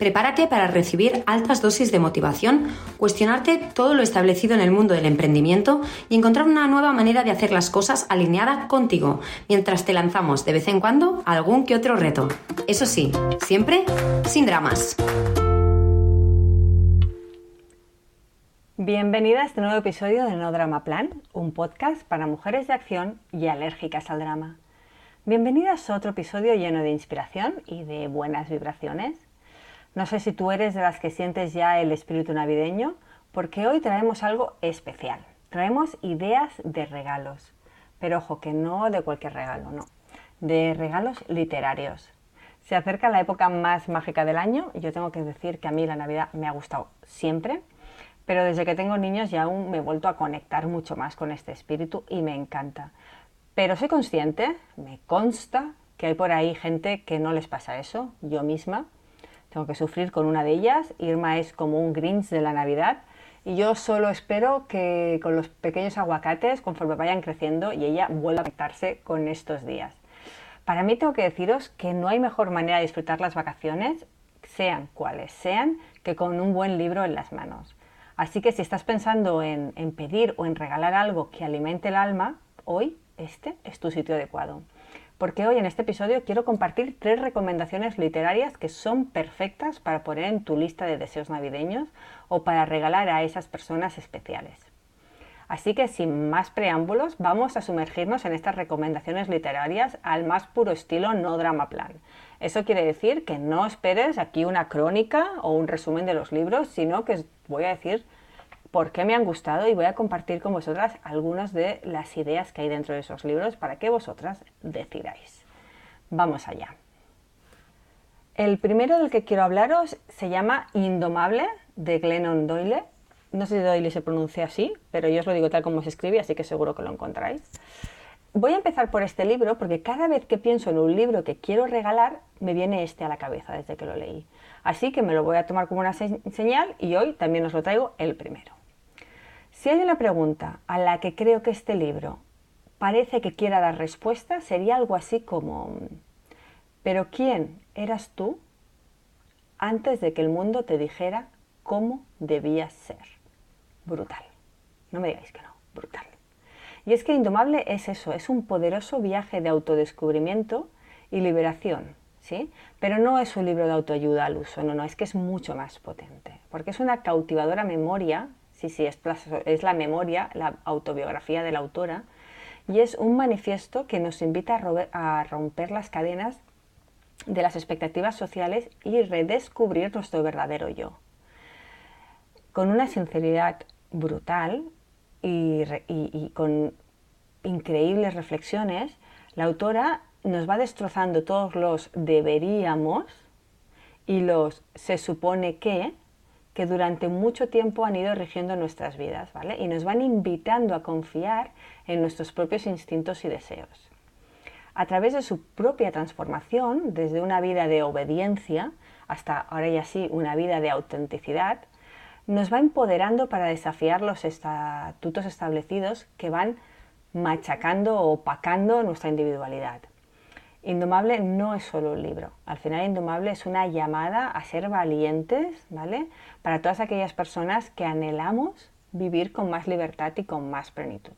Prepárate para recibir altas dosis de motivación, cuestionarte todo lo establecido en el mundo del emprendimiento y encontrar una nueva manera de hacer las cosas alineada contigo, mientras te lanzamos de vez en cuando algún que otro reto. Eso sí, siempre sin dramas. Bienvenida a este nuevo episodio de No Drama Plan, un podcast para mujeres de acción y alérgicas al drama. Bienvenidas a otro episodio lleno de inspiración y de buenas vibraciones. No sé si tú eres de las que sientes ya el espíritu navideño, porque hoy traemos algo especial. Traemos ideas de regalos. Pero ojo, que no de cualquier regalo, no. De regalos literarios. Se acerca la época más mágica del año y yo tengo que decir que a mí la Navidad me ha gustado siempre, pero desde que tengo niños ya aún me he vuelto a conectar mucho más con este espíritu y me encanta. Pero soy consciente, me consta que hay por ahí gente que no les pasa eso, yo misma, tengo que sufrir con una de ellas. Irma es como un Grinch de la Navidad. Y yo solo espero que con los pequeños aguacates, conforme vayan creciendo, y ella vuelva a conectarse con estos días. Para mí tengo que deciros que no hay mejor manera de disfrutar las vacaciones, sean cuales sean, que con un buen libro en las manos. Así que si estás pensando en, en pedir o en regalar algo que alimente el alma, hoy este es tu sitio adecuado porque hoy en este episodio quiero compartir tres recomendaciones literarias que son perfectas para poner en tu lista de deseos navideños o para regalar a esas personas especiales. Así que sin más preámbulos, vamos a sumergirnos en estas recomendaciones literarias al más puro estilo no drama plan. Eso quiere decir que no esperes aquí una crónica o un resumen de los libros, sino que voy a decir por qué me han gustado y voy a compartir con vosotras algunas de las ideas que hay dentro de esos libros para que vosotras decidáis. Vamos allá. El primero del que quiero hablaros se llama Indomable de Glennon Doyle. No sé si Doyle se pronuncia así, pero yo os lo digo tal como se escribe, así que seguro que lo encontráis. Voy a empezar por este libro porque cada vez que pienso en un libro que quiero regalar, me viene este a la cabeza desde que lo leí. Así que me lo voy a tomar como una señal y hoy también os lo traigo el primero. Si hay una pregunta a la que creo que este libro parece que quiera dar respuesta, sería algo así como, ¿pero quién eras tú antes de que el mundo te dijera cómo debías ser? Brutal. No me digáis que no, brutal. Y es que Indomable es eso, es un poderoso viaje de autodescubrimiento y liberación, ¿sí? Pero no es un libro de autoayuda al uso, no, no, es que es mucho más potente, porque es una cautivadora memoria Sí, sí, es, la memoria, la autobiografía de la autora, y es un manifiesto que nos invita a, romper las cadenas de las expectativas sociales y redescubrir nuestro verdadero yo. Con una sinceridad brutal y, con increíbles reflexiones, la autora nos va destrozando todos los deberíamos y los se supone que que durante mucho tiempo han ido rigiendo nuestras vidas, ¿vale? Y nos van invitando a confiar en nuestros propios instintos y deseos. A través de su propia transformación, desde una vida de obediencia hasta ahora ya sí una vida de autenticidad, nos va empoderando para desafiar los estatutos establecidos que van machacando o opacando nuestra individualidad. Indomable no es solo un libro. Al final, Indomable es una llamada a ser valientes, ¿vale? Para todas aquellas personas que anhelamos vivir con más libertad y con más plenitud.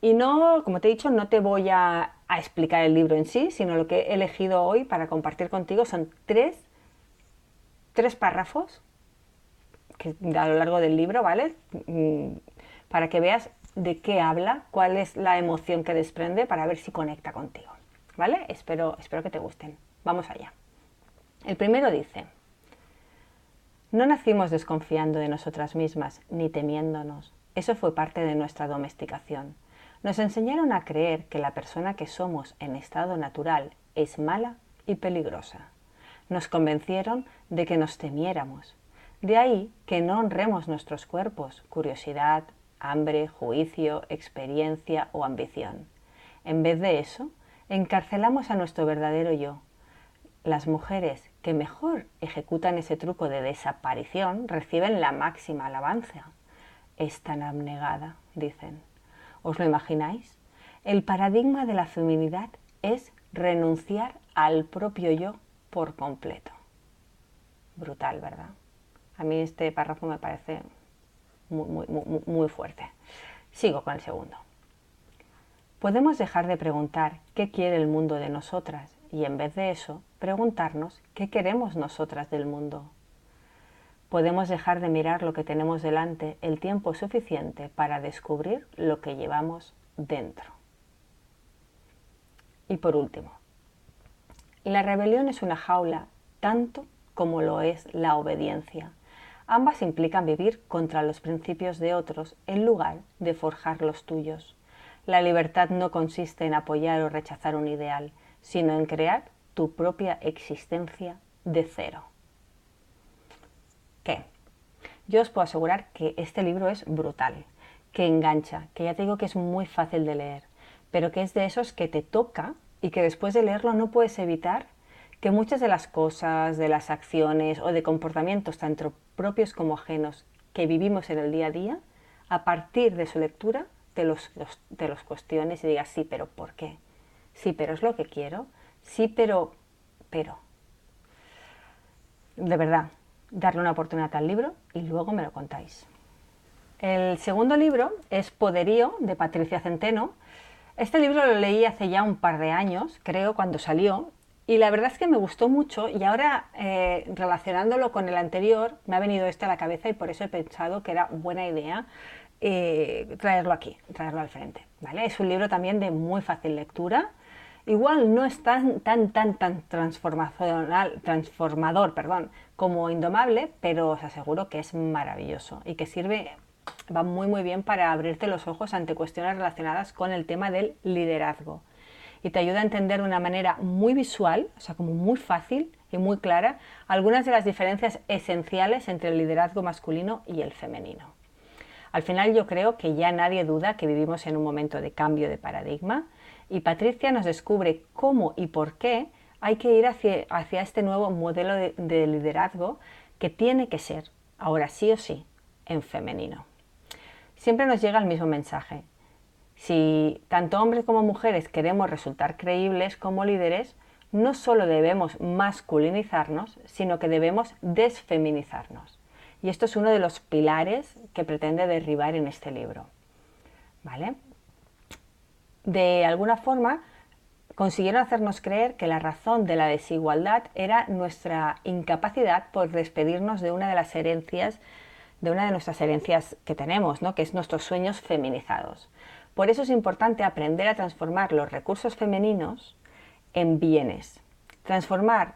Y no, como te he dicho, no te voy a, explicar el libro en sí, sino lo que he elegido hoy para compartir contigo son tres, tres párrafos que, a lo largo del libro, ¿vale? Mm, para que veas de qué habla, cuál es la emoción que desprende para ver si conecta contigo. ¿Vale? Espero, espero que te gusten. Vamos allá. El primero dice, no nacimos desconfiando de nosotras mismas ni temiéndonos. Eso fue parte de nuestra domesticación. Nos enseñaron a creer que la persona que somos en estado natural es mala y peligrosa. Nos convencieron de que nos temiéramos. De ahí que no honremos nuestros cuerpos, curiosidad, hambre, juicio, experiencia o ambición. En vez de eso, encarcelamos a nuestro verdadero yo. Las mujeres que mejor ejecutan ese truco de desaparición reciben la máxima alabanza. Es tan abnegada, dicen. ¿Os lo imagináis? El paradigma de la feminidad es renunciar al propio yo por completo. Brutal, ¿verdad? A mí este párrafo me parece muy, muy, muy, fuerte. Sigo con el segundo. Podemos dejar de preguntar qué quiere el mundo de nosotras y en vez de eso preguntarnos qué queremos nosotras del mundo. Podemos dejar de mirar lo que tenemos delante el tiempo suficiente para descubrir lo que llevamos dentro. Y por último, la rebelión es una jaula tanto como lo es la obediencia. Ambas implican vivir contra los principios de otros en lugar de forjar los tuyos. La libertad no consiste en apoyar o rechazar un ideal, sino en crear tu propia existencia de cero. ¿Qué? Yo os puedo asegurar que este libro es brutal, que engancha, que ya te digo que es muy fácil de leer, pero que es de esos que te toca y que después de leerlo no puedes evitar que muchas de las cosas, de las acciones o de comportamientos, tanto propios como ajenos, que vivimos en el día a día, a partir de su lectura te los, los cuestiones y digas, sí, pero ¿por qué? Sí, pero es lo que quiero. Sí, pero, pero. De verdad, darle una oportunidad al libro y luego me lo contáis. El segundo libro es Poderío de Patricia Centeno. Este libro lo leí hace ya un par de años, creo, cuando salió, y la verdad es que me gustó mucho y ahora eh, relacionándolo con el anterior me ha venido este a la cabeza y por eso he pensado que era buena idea eh, traerlo aquí, traerlo al frente. ¿vale? Es un libro también de muy fácil lectura. Igual no es tan, tan, tan, tan transformacional, transformador perdón, como Indomable, pero os aseguro que es maravilloso y que sirve, va muy muy bien para abrirte los ojos ante cuestiones relacionadas con el tema del liderazgo y te ayuda a entender de una manera muy visual, o sea, como muy fácil y muy clara, algunas de las diferencias esenciales entre el liderazgo masculino y el femenino. Al final yo creo que ya nadie duda que vivimos en un momento de cambio de paradigma y Patricia nos descubre cómo y por qué hay que ir hacia, este nuevo modelo de, de liderazgo que tiene que ser, ahora sí o sí, en femenino. Siempre nos llega el mismo mensaje, si tanto hombres como mujeres queremos resultar creíbles como líderes, no solo debemos masculinizarnos, sino que debemos desfeminizarnos. Y esto es uno de los pilares que pretende derribar en este libro. ¿Vale? De alguna forma, consiguieron hacernos creer que la razón de la desigualdad era nuestra incapacidad por despedirnos de una de las herencias, de una de nuestras herencias que tenemos, ¿no? que es nuestros sueños feminizados. Por eso es importante aprender a transformar los recursos femeninos en bienes. Transformar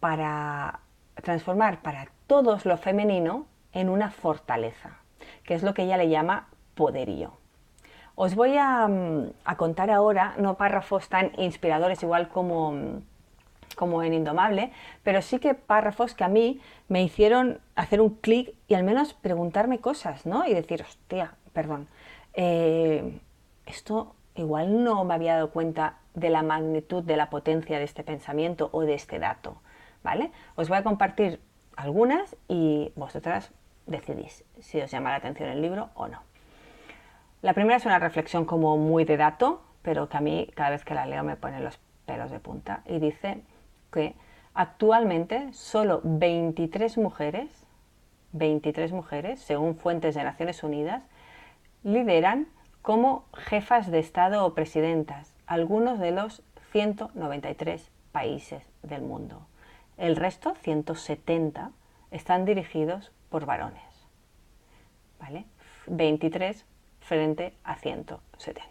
para, transformar para todos lo femenino en una fortaleza, que es lo que ella le llama poderío. Os voy a, contar ahora, no párrafos tan inspiradores igual como, como en Indomable, pero sí que párrafos que a mí me hicieron hacer un clic y al menos preguntarme cosas, ¿no? Y decir, hostia, perdón, eh, esto igual no me había dado cuenta de la magnitud de la potencia de este pensamiento o de este dato, ¿vale? Os voy a compartir algunas y vosotras decidís si os llama la atención el libro o no. La primera es una reflexión como muy de dato, pero que a mí cada vez que la leo me pone los pelos de punta y dice que actualmente solo 23 mujeres, 23 mujeres, según fuentes de Naciones Unidas, lideran como jefas de Estado o presidentas, algunos de los 193 países del mundo. El resto, 170, están dirigidos por varones. ¿Vale? 23 frente a 170.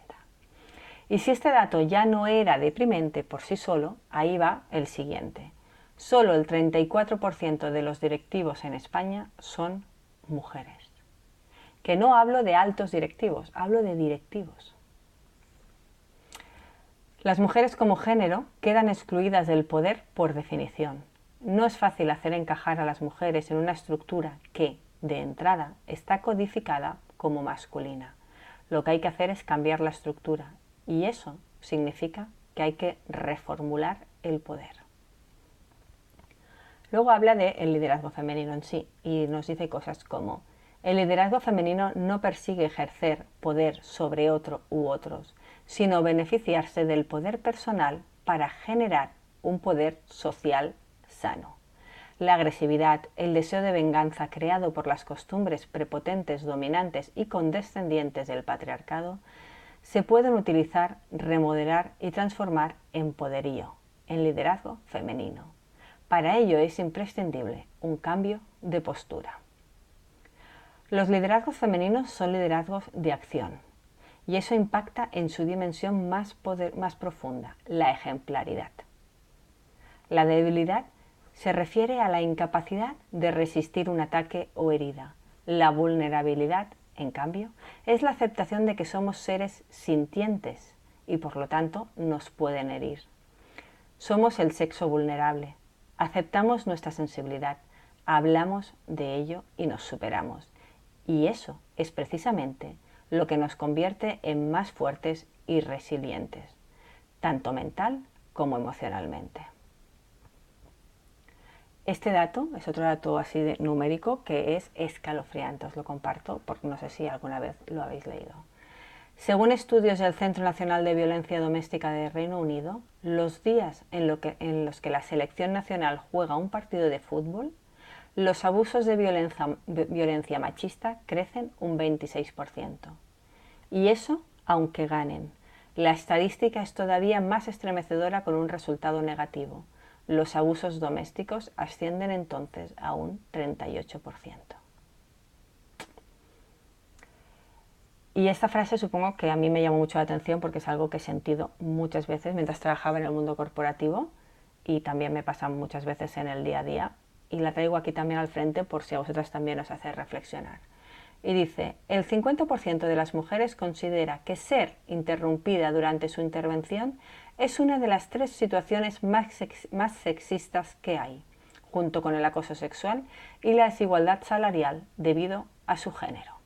Y si este dato ya no era deprimente por sí solo, ahí va el siguiente. Solo el 34% de los directivos en España son mujeres. Que no hablo de altos directivos, hablo de directivos. Las mujeres como género quedan excluidas del poder por definición. No es fácil hacer encajar a las mujeres en una estructura que, de entrada, está codificada como masculina. Lo que hay que hacer es cambiar la estructura y eso significa que hay que reformular el poder. Luego habla del el liderazgo femenino en sí y nos dice cosas como el liderazgo femenino no persigue ejercer poder sobre otro u otros, sino beneficiarse del poder personal para generar un poder social sano. La agresividad, el deseo de venganza creado por las costumbres prepotentes, dominantes y condescendientes del patriarcado se pueden utilizar, remodelar y transformar en poderío, en liderazgo femenino. Para ello es imprescindible un cambio de postura. Los liderazgos femeninos son liderazgos de acción y eso impacta en su dimensión más, más profunda, la ejemplaridad. La debilidad se refiere a la incapacidad de resistir un ataque o herida. La vulnerabilidad, en cambio, es la aceptación de que somos seres sintientes y por lo tanto nos pueden herir. Somos el sexo vulnerable. Aceptamos nuestra sensibilidad, hablamos de ello y nos superamos. Y eso es precisamente lo que nos convierte en más fuertes y resilientes, tanto mental como emocionalmente. Este dato es otro dato así de numérico que es escalofriante, os lo comparto porque no sé si alguna vez lo habéis leído. Según estudios del Centro Nacional de Violencia Doméstica de Reino Unido, los días en los que la selección nacional juega un partido de fútbol los abusos de violencia, machista crecen un 26%. Y eso aunque ganen. La estadística es todavía más estremecedora con un resultado negativo. Los abusos domésticos ascienden entonces a un 38%. Y esta frase supongo que a mí me llamó mucho la atención porque es algo que he sentido muchas veces mientras trabajaba en el mundo corporativo y también me pasa muchas veces en el día a día y la traigo aquí también al frente por si a vosotras también os hace reflexionar. Y dice, el 50% de las mujeres considera que ser interrumpida durante su intervención es una de las tres situaciones más, más sexistas que hay, junto con el acoso sexual y la desigualdad salarial debido a su género.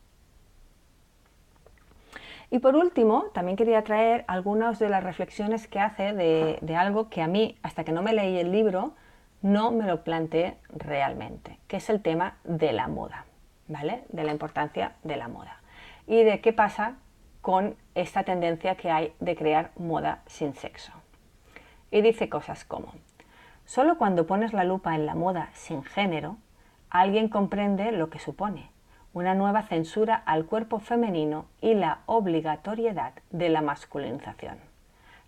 Y por último, también quería traer algunas de las reflexiones que hace de, de algo que a mí, hasta que no me leí el libro, no me lo planteé realmente, que es el tema de la moda, ¿vale? De la importancia de la moda. Y de qué pasa con esta tendencia que hay de crear moda sin sexo. Y dice cosas como, solo cuando pones la lupa en la moda sin género, alguien comprende lo que supone, una nueva censura al cuerpo femenino y la obligatoriedad de la masculinización.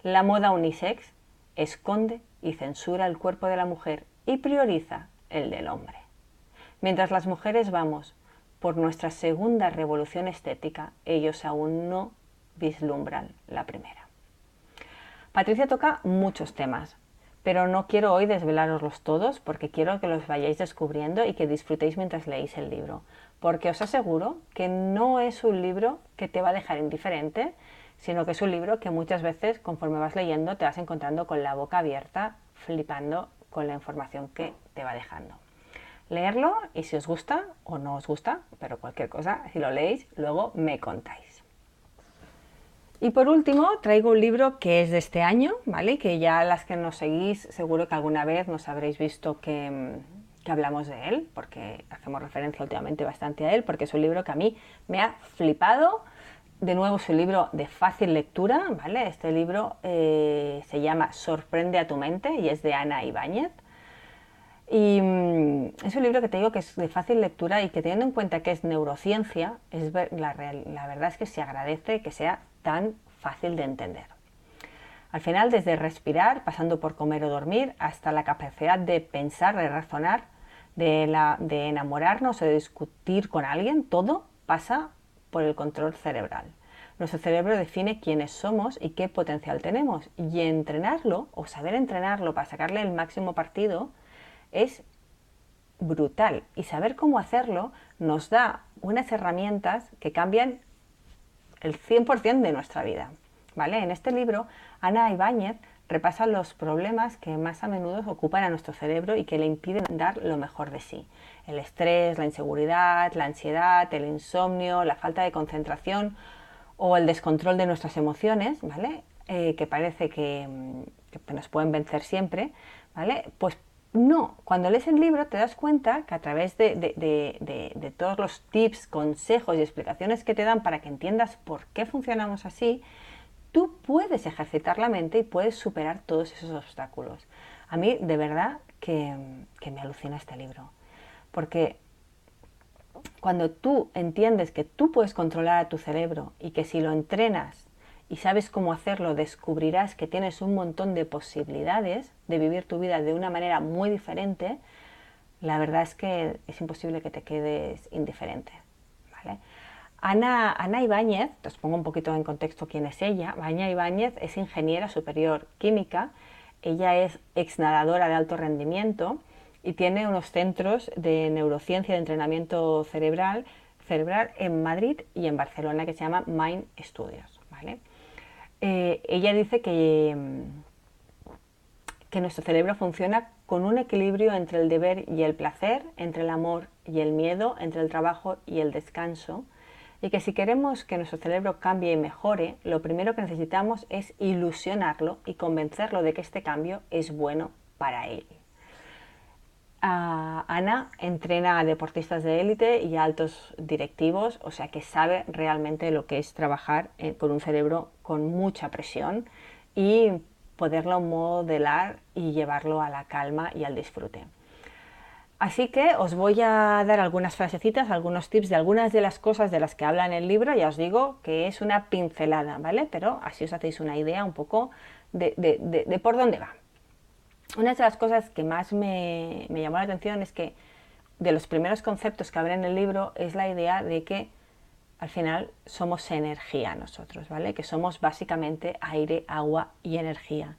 La moda unisex esconde y censura el cuerpo de la mujer y prioriza el del hombre. Mientras las mujeres vamos por nuestra segunda revolución estética, ellos aún no vislumbran la primera. Patricia toca muchos temas, pero no quiero hoy desvelaroslos todos porque quiero que los vayáis descubriendo y que disfrutéis mientras leéis el libro, porque os aseguro que no es un libro que te va a dejar indiferente, sino que es un libro que muchas veces conforme vas leyendo te vas encontrando con la boca abierta, flipando con la información que te va dejando. Leerlo y si os gusta o no os gusta, pero cualquier cosa, si lo leéis, luego me contáis. Y por último, traigo un libro que es de este año, ¿vale? Que ya las que nos seguís, seguro que alguna vez nos habréis visto que, hablamos de él, porque hacemos referencia últimamente bastante a él, porque es un libro que a mí me ha flipado de nuevo su libro de fácil lectura, ¿vale? Este libro eh, se llama Sorprende a tu mente y es de Ana Ibáñez. Y mm, es un libro que te digo que es de fácil lectura y que teniendo en cuenta que es neurociencia, es la, la verdad es que se agradece que sea tan fácil de entender. Al final, desde respirar, pasando por comer o dormir, hasta la capacidad de pensar, de razonar, de, la, de enamorarnos o de discutir con alguien, todo pasa por el control cerebral. Nuestro cerebro define quiénes somos y qué potencial tenemos. Y entrenarlo, o saber entrenarlo para sacarle el máximo partido, es brutal. Y saber cómo hacerlo nos da unas herramientas que cambian el 100% de nuestra vida. ¿Vale? En este libro, Ana Ibáñez repasa los problemas que más a menudo ocupan a nuestro cerebro y que le impiden dar lo mejor de sí. El estrés, la inseguridad, la ansiedad, el insomnio, la falta de concentración o el descontrol de nuestras emociones, ¿vale? Eh, que parece que, que, nos pueden vencer siempre, ¿vale? Pues no, cuando lees el libro te das cuenta que a través de, todos los tips, consejos y explicaciones que te dan para que entiendas por qué funcionamos así, tú puedes ejercitar la mente y puedes superar todos esos obstáculos. A mí de verdad que, me alucina este libro, porque cuando tú entiendes que tú puedes controlar a tu cerebro y que si lo entrenas y sabes cómo hacerlo, descubrirás que tienes un montón de posibilidades de vivir tu vida de una manera muy diferente, la verdad es que es imposible que te quedes indiferente. Ana, Ana Ibáñez, os pongo un poquito en contexto quién es ella. Ana Ibáñez es ingeniera superior química, ella es ex nadadora de alto rendimiento y tiene unos centros de neurociencia de entrenamiento cerebral, cerebral en Madrid y en Barcelona que se llama Mind Studios. ¿vale? Eh, ella dice que, que nuestro cerebro funciona con un equilibrio entre el deber y el placer, entre el amor y el miedo, entre el trabajo y el descanso, y que si queremos que nuestro cerebro cambie y mejore, lo primero que necesitamos es ilusionarlo y convencerlo de que este cambio es bueno para él. Ana entrena a deportistas de élite y a altos directivos, o sea que sabe realmente lo que es trabajar eh, con un cerebro con mucha presión y poderlo modelar y llevarlo a la calma y al disfrute. Así que os voy a dar algunas frasecitas, algunos tips de algunas de las cosas de las que habla en el libro. Ya os digo que es una pincelada, ¿vale? Pero así os hacéis una idea un poco de por dónde va una de las cosas que más me, llamó la atención es que de los primeros conceptos que abre en el libro es la idea de que al final somos energía nosotros, ¿vale? Que somos básicamente aire, agua y energía.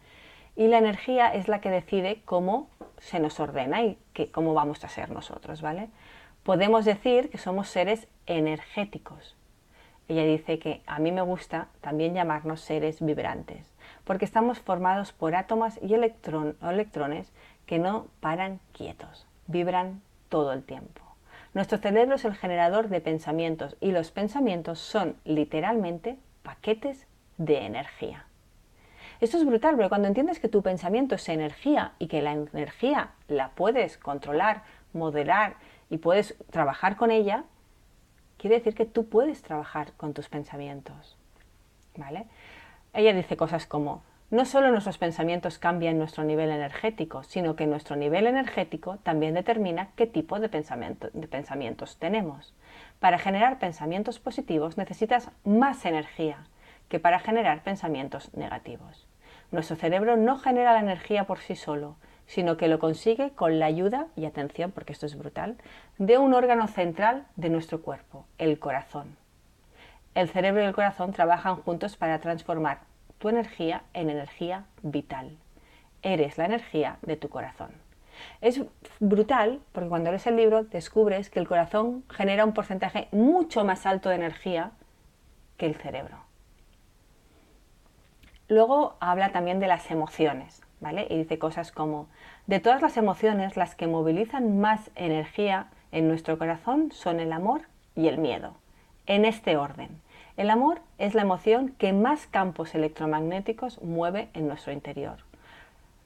Y la energía es la que decide cómo se nos ordena y que, cómo vamos a ser nosotros, ¿vale? Podemos decir que somos seres energéticos. Ella dice que a mí me gusta también llamarnos seres vibrantes porque estamos formados por átomos y electrones que no paran quietos, vibran todo el tiempo. Nuestro cerebro es el generador de pensamientos y los pensamientos son literalmente paquetes de energía. Esto es brutal, porque cuando entiendes que tu pensamiento es energía y que la energía la puedes controlar, moderar y puedes trabajar con ella, quiere decir que tú puedes trabajar con tus pensamientos. ¿Vale? Ella dice cosas como, no solo nuestros pensamientos cambian nuestro nivel energético, sino que nuestro nivel energético también determina qué tipo de, pensamientos tenemos. Para generar pensamientos positivos necesitas más energía que para generar pensamientos negativos. Nuestro cerebro no genera la energía por sí solo, sino que lo consigue con la ayuda, y atención porque esto es brutal, de un órgano central de nuestro cuerpo, el corazón. El cerebro y el corazón trabajan juntos para transformar tu energía en energía vital. Eres la energía de tu corazón. Es brutal porque cuando lees el libro descubres que el corazón genera un porcentaje mucho más alto de energía que el cerebro. Luego habla también de las emociones, ¿vale? Y dice cosas como, de todas las emociones, las que movilizan más energía en nuestro corazón son el amor y el miedo, en este orden. El amor es la emoción que más campos electromagnéticos mueve en nuestro interior,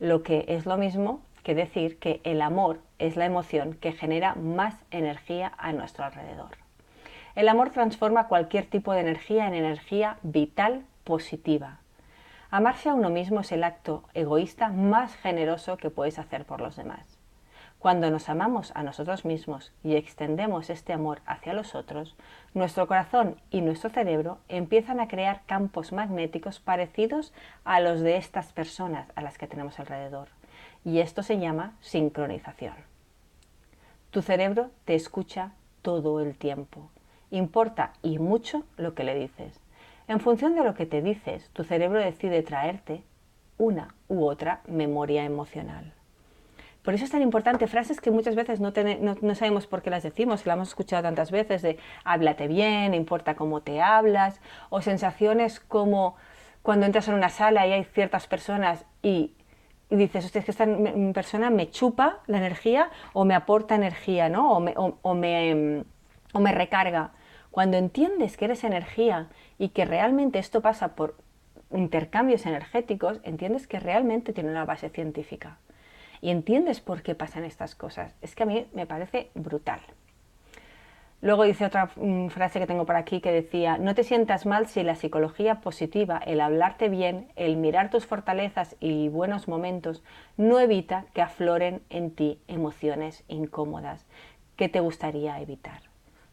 lo que es lo mismo que decir que el amor es la emoción que genera más energía a nuestro alrededor. El amor transforma cualquier tipo de energía en energía vital positiva. Amarse a uno mismo es el acto egoísta más generoso que puedes hacer por los demás. Cuando nos amamos a nosotros mismos y extendemos este amor hacia los otros, nuestro corazón y nuestro cerebro empiezan a crear campos magnéticos parecidos a los de estas personas a las que tenemos alrededor. Y esto se llama sincronización. Tu cerebro te escucha todo el tiempo Importa y mucho lo que le dices. En función de lo que te dices, tu cerebro decide traerte una u otra memoria emocional. Por eso es tan importante frases que muchas veces no, sabemos por qué las decimos, que las hemos escuchado tantas veces, de háblate bien, importa cómo te hablas, o sensaciones como cuando entras en una sala y hay ciertas personas y, dices, es que esta persona me chupa la energía o me aporta energía, ¿no? O me, o me recarga. Cuando entiendes que eres energía y que realmente esto pasa por intercambios energéticos, entiendes que realmente tiene una base científica. Y entiendes por qué pasan estas cosas. Es que a mí me parece brutal. Luego dice otra mm, frase que tengo por aquí que decía, no te sientas mal si la psicología positiva, el hablarte bien, el mirar tus fortalezas y buenos momentos, no evita que afloren en ti emociones incómodas que te gustaría evitar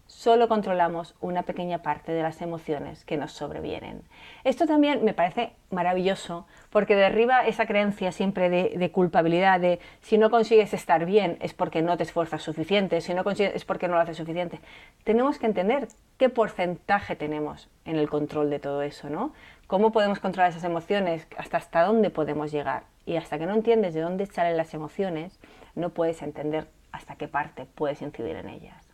solo controlamos una pequeña parte de las emociones que nos sobrevienen. Esto también me parece maravilloso porque derriba esa creencia siempre de, culpabilidad, de si no consigues estar bien es porque no te esfuerzas suficiente, si no consigues es porque no lo haces suficiente. Tenemos que entender qué porcentaje tenemos en el control de todo eso, ¿no? ¿Cómo podemos controlar esas emociones? ¿Hasta hasta dónde podemos llegar? Y hasta que no entiendes de dónde salen las emociones, no puedes entender hasta qué parte puedes incidir en ellas.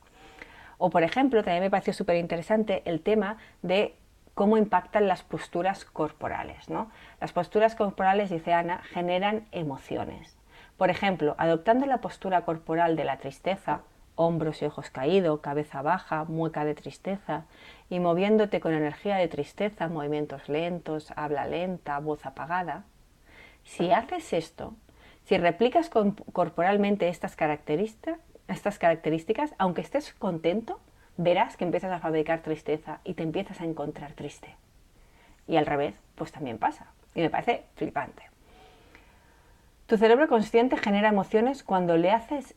O, por ejemplo, también me pareció súper interesante el tema de cómo impactan las posturas corporales. ¿no? Las posturas corporales, dice Ana, generan emociones. Por ejemplo, adoptando la postura corporal de la tristeza, hombros y ojos caídos, cabeza baja, mueca de tristeza, y moviéndote con energía de tristeza, movimientos lentos, habla lenta, voz apagada. Si haces esto, si replicas corporalmente estas estas características, aunque estés contento, verás que empiezas a fabricar tristeza y te empiezas a encontrar triste. Y al revés, pues también pasa. Y me parece flipante. Tu cerebro consciente genera emociones cuando le haces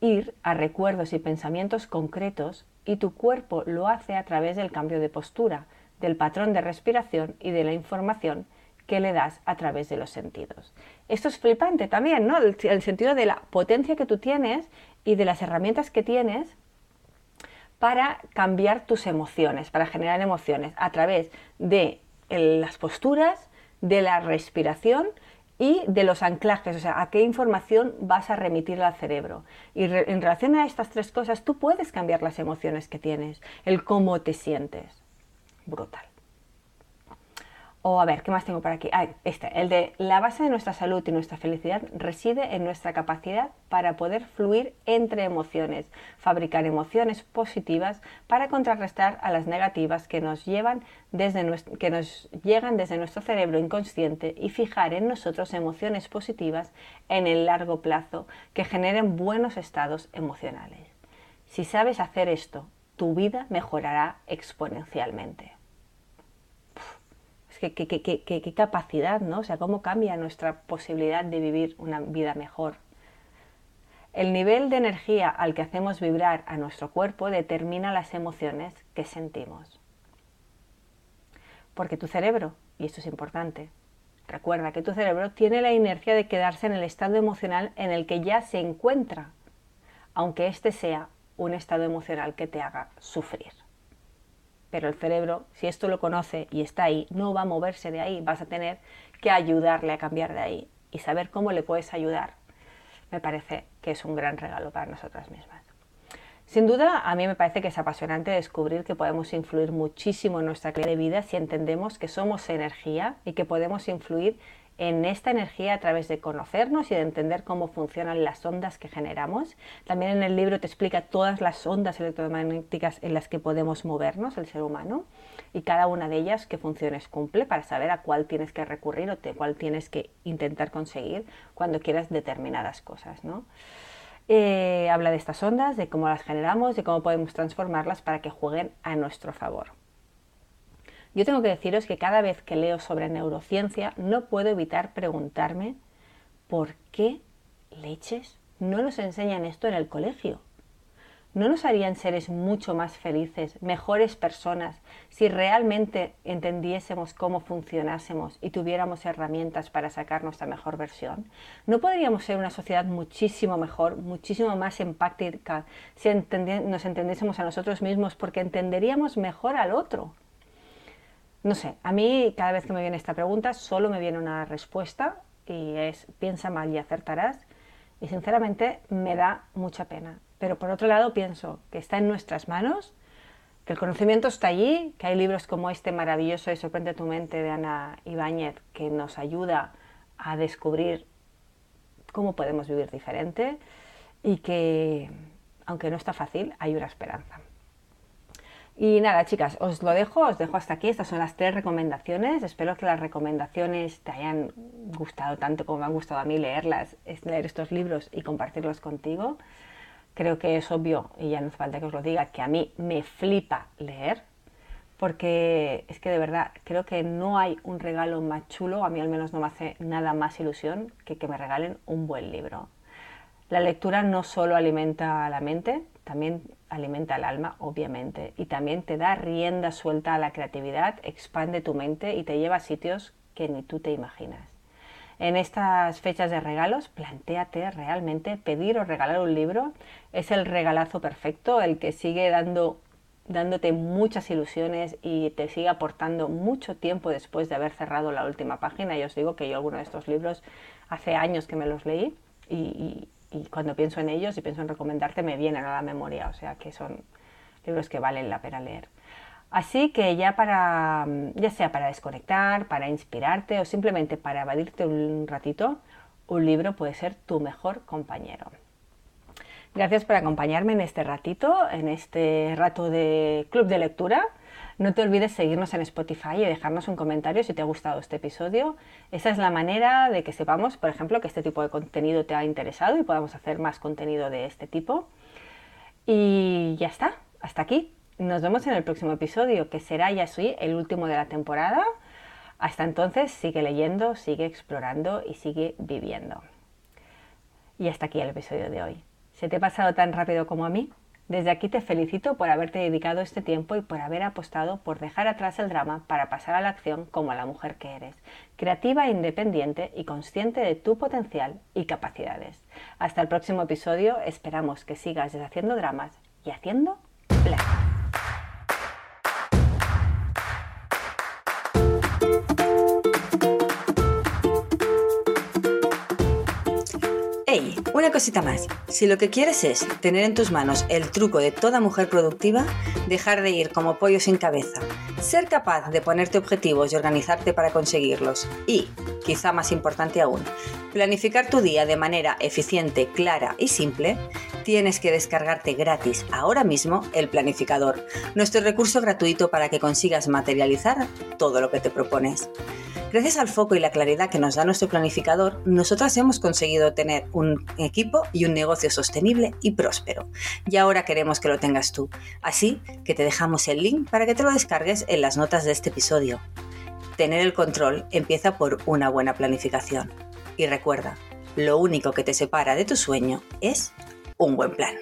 ir a recuerdos y pensamientos concretos y tu cuerpo lo hace a través del cambio de postura, del patrón de respiración y de la información que le das a través de los sentidos. Esto es flipante también, ¿no? El, sentido de la potencia que tú tienes y de las herramientas que tienes para cambiar tus emociones, para generar emociones a través de las posturas, de la respiración y de los anclajes, o sea, a qué información vas a remitir al cerebro. Y en relación a estas tres cosas, tú puedes cambiar las emociones que tienes, el cómo te sientes. Brutal. O a ver, ¿qué más tengo por aquí? Ah, este, el de la base de nuestra salud y nuestra felicidad reside en nuestra capacidad para poder fluir entre emociones, fabricar emociones positivas para contrarrestar a las negativas que nos, llevan desde que nos llegan desde nuestro cerebro inconsciente y fijar en nosotros emociones positivas en el largo plazo que generen buenos estados emocionales. Si sabes hacer esto, tu vida mejorará exponencialmente qué, capacidad, ¿no? O sea, cómo cambia nuestra posibilidad de vivir una vida mejor. El nivel de energía al que hacemos vibrar a nuestro cuerpo determina las emociones que sentimos. Porque tu cerebro, y esto es importante, recuerda que tu cerebro tiene la inercia de quedarse en el estado emocional en el que ya se encuentra, aunque este sea un estado emocional que te haga sufrir pero el cerebro, si esto lo conoce y está ahí, no va a moverse de ahí, vas a tener que ayudarle a cambiar de ahí y saber cómo le puedes ayudar. Me parece que es un gran regalo para nosotras mismas. Sin duda, a mí me parece que es apasionante descubrir que podemos influir muchísimo en nuestra calidad de vida si entendemos que somos energía y que podemos influir en esta energía a través de conocernos y de entender cómo funcionan las ondas que generamos. También en el libro te explica todas las ondas electromagnéticas en las que podemos movernos el ser humano y cada una de ellas qué funciones cumple para saber a cuál tienes que recurrir o cuál tienes que intentar conseguir cuando quieras determinadas cosas. ¿no? Eh, habla de estas ondas, de cómo las generamos, de cómo podemos transformarlas para que jueguen a nuestro favor. Yo tengo que deciros que cada vez que leo sobre neurociencia no puedo evitar preguntarme por qué leches no nos enseñan esto en el colegio. ¿No nos harían seres mucho más felices, mejores personas, si realmente entendiésemos cómo funcionásemos y tuviéramos herramientas para sacar nuestra mejor versión? ¿No podríamos ser una sociedad muchísimo mejor, muchísimo más empática si nos entendiésemos a nosotros mismos porque entenderíamos mejor al otro? No sé, a mí cada vez que me viene esta pregunta solo me viene una respuesta y es piensa mal y acertarás y sinceramente me da mucha pena. Pero por otro lado pienso que está en nuestras manos, que el conocimiento está allí, que hay libros como este maravilloso de Sorprende tu mente de Ana Ibáñez que nos ayuda a descubrir cómo podemos vivir diferente y que, aunque no está fácil, hay una esperanza. Y nada, chicas, os lo dejo, os dejo hasta aquí. Estas son las tres recomendaciones. Espero que las recomendaciones te hayan gustado tanto como me han gustado a mí leerlas, leer estos libros y compartirlos contigo. Creo que es obvio, y ya no hace falta que os lo diga, que a mí me flipa leer, porque es que de verdad creo que no hay un regalo más chulo, a mí al menos no me hace nada más ilusión que que me regalen un buen libro. La lectura no solo alimenta la mente, también alimenta el alma, obviamente, y también te da rienda suelta a la creatividad, expande tu mente y te lleva a sitios que ni tú te imaginas. En estas fechas de regalos, plantéate realmente pedir o regalar un libro. Es el regalazo perfecto, el que sigue dando, dándote muchas ilusiones y te sigue aportando mucho tiempo después de haber cerrado la última página. Y os digo que yo alguno de estos libros hace años que me los leí y, y cuando pienso en ellos y pienso en recomendarte me vienen a la memoria, o sea que son libros que valen la pena leer. Así que ya para, ya sea para desconectar, para inspirarte o simplemente para evadirte un ratito, un libro puede ser tu mejor compañero. Gracias por acompañarme en este ratito, en este rato de club de lectura. No te olvides seguirnos en Spotify y dejarnos un comentario si te ha gustado este episodio. Esa es la manera de que sepamos, por ejemplo, que este tipo de contenido te ha interesado y podamos hacer más contenido de este tipo. Y ya está, hasta aquí. Nos vemos en el próximo episodio, que será ya sí el último de la temporada. Hasta entonces, sigue leyendo, sigue explorando y sigue viviendo. Y hasta aquí el episodio de hoy. ¿Se te ha pasado tan rápido como a mí? Desde aquí te felicito por haberte dedicado este tiempo y por haber apostado por dejar atrás el drama para pasar a la acción como la mujer que eres, creativa, independiente y consciente de tu potencial y capacidades. Hasta el próximo episodio, esperamos que sigas deshaciendo dramas y haciendo plan. Una cosita más, si lo que quieres es tener en tus manos el truco de toda mujer productiva, dejar de ir como pollo sin cabeza, ser capaz de ponerte objetivos y organizarte para conseguirlos y, quizá más importante aún, planificar tu día de manera eficiente, clara y simple, tienes que descargarte gratis ahora mismo el planificador, nuestro recurso gratuito para que consigas materializar todo lo que te propones. Gracias al foco y la claridad que nos da nuestro planificador, nosotras hemos conseguido tener un equipo y un negocio sostenible y próspero. Y ahora queremos que lo tengas tú. Así que te dejamos el link para que te lo descargues en las notas de este episodio. Tener el control empieza por una buena planificación. Y recuerda, lo único que te separa de tu sueño es un buen plan.